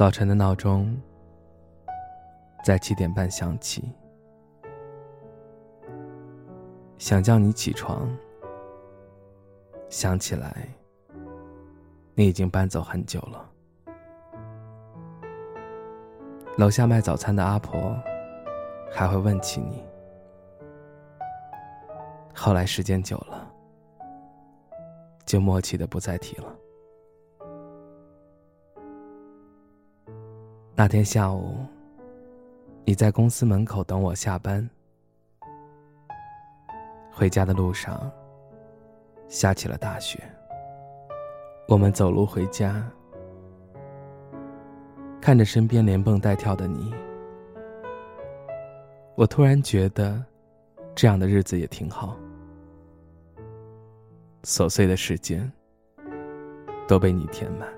早晨的闹钟在七点半响起，想叫你起床，想起来你已经搬走很久了。楼下卖早餐的阿婆还会问起你，后来时间久了，就默契的不再提了。那天下午，你在公司门口等我下班。回家的路上，下起了大雪。我们走路回家，看着身边连蹦带跳的你，我突然觉得，这样的日子也挺好。琐碎的时间都被你填满。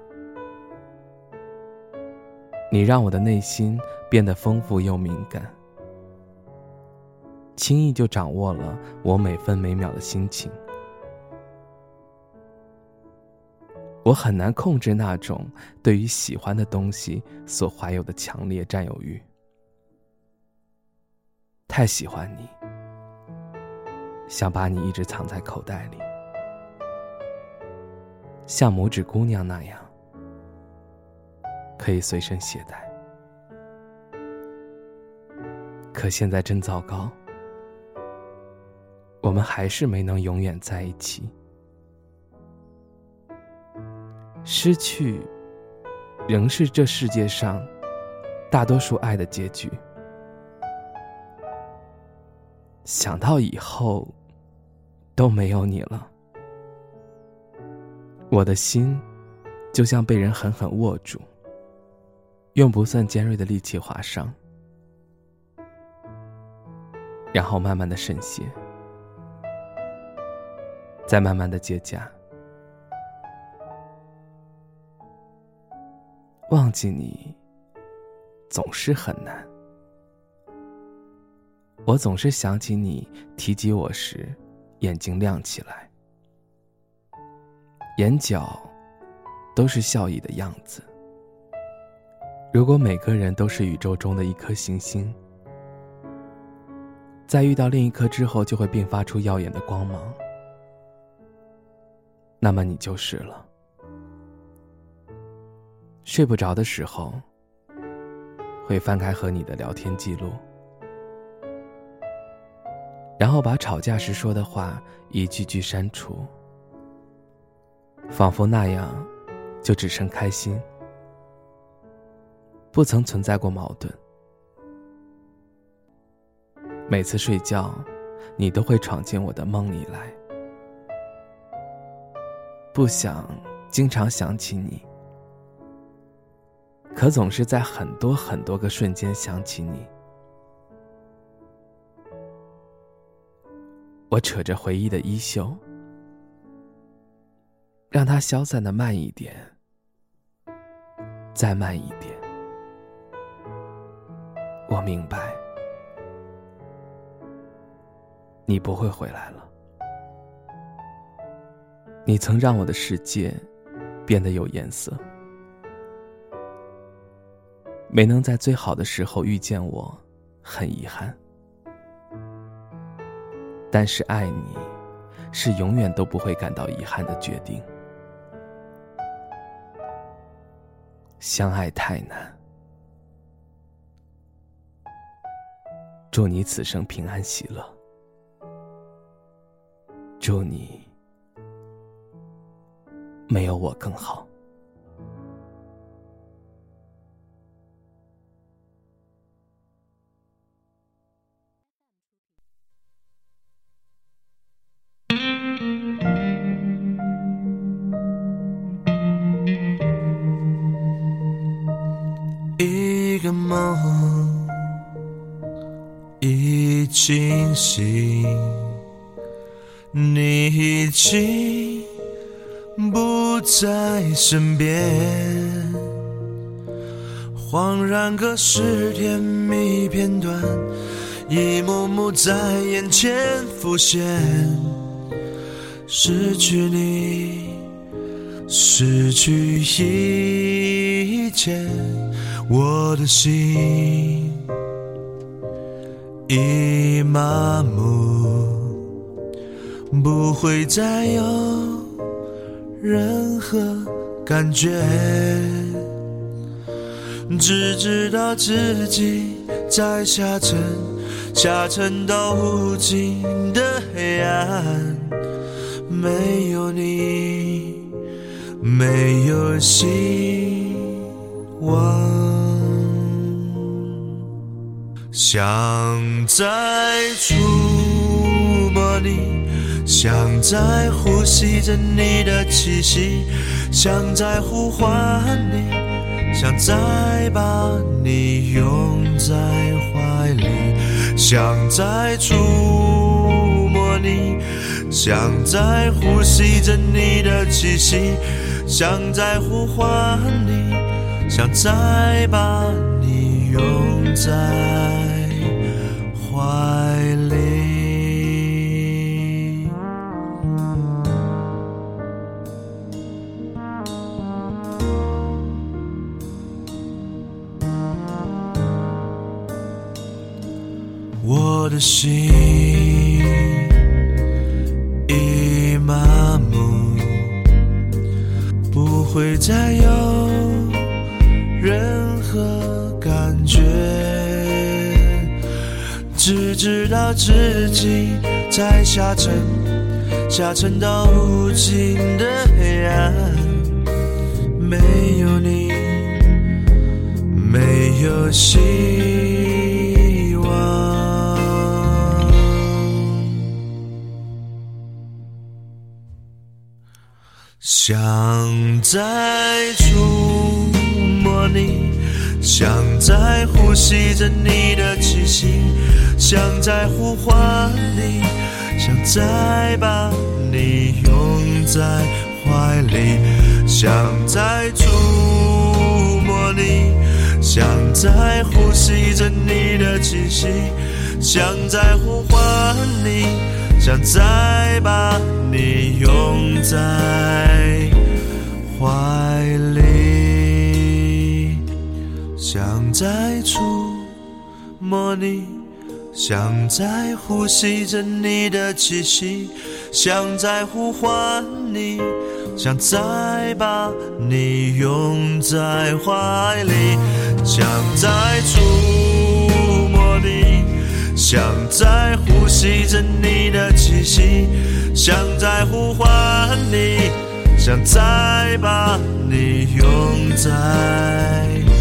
你让我的内心变得丰富又敏感，轻易就掌握了我每分每秒的心情。我很难控制那种对于喜欢的东西所怀有的强烈占有欲。太喜欢你，想把你一直藏在口袋里，像拇指姑娘那样。可以随身携带，可现在真糟糕，我们还是没能永远在一起。失去，仍是这世界上大多数爱的结局。想到以后都没有你了，我的心就像被人狠狠握住。用不算尖锐的利器划伤，然后慢慢的渗血，再慢慢的结痂。忘记你总是很难，我总是想起你提及我时，眼睛亮起来，眼角都是笑意的样子。如果每个人都是宇宙中的一颗行星，在遇到另一颗之后，就会迸发出耀眼的光芒，那么你就是了。睡不着的时候，会翻开和你的聊天记录，然后把吵架时说的话一句句删除，仿佛那样，就只剩开心。不曾存在过矛盾。每次睡觉，你都会闯进我的梦里来。不想经常想起你，可总是在很多很多个瞬间想起你。我扯着回忆的衣袖，让它消散的慢一点，再慢一点。我明白，你不会回来了。你曾让我的世界变得有颜色，没能在最好的时候遇见我，很遗憾。但是爱你，是永远都不会感到遗憾的决定。相爱太难。祝你此生平安喜乐。祝你没有我更好。一个梦。清醒，你已经不在身边，恍然隔世，甜蜜片段一幕幕在眼前浮现，失去你，失去一切。我的心已麻木，不会再有任何感觉，只知道自己在下沉，下沉到无尽的黑暗，没有你，没有希望。想再触摸你，想再呼吸着你的气息，想再呼唤你，想再把你拥在怀里，想再触摸你，想再呼吸着你的气息，想再呼唤你，想再把你拥在。怀里。我的心已麻木，不会再有只知道自己在下沉，下沉到无尽的黑暗，没有你，没有希望。想再触摸你，想在呼吸着你的气息。想在呼唤你，想再把你拥在怀里，想再触摸你，想再呼吸着你的气息，想再呼唤你，想再把你拥在怀里，想再触摸你。想再呼吸着你的气息，想再呼唤你，想再把你拥在怀里，想再触摸你，想再呼吸着你的气息，想再呼唤你，想再把你拥在。